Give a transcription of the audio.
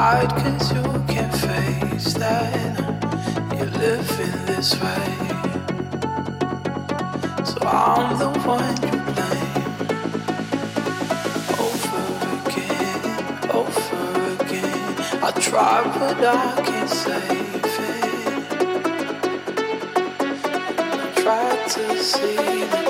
hide cause you can't face that you're living this way. So I'm the one you blame. Over again, over again. I try but I can't save it. I try to see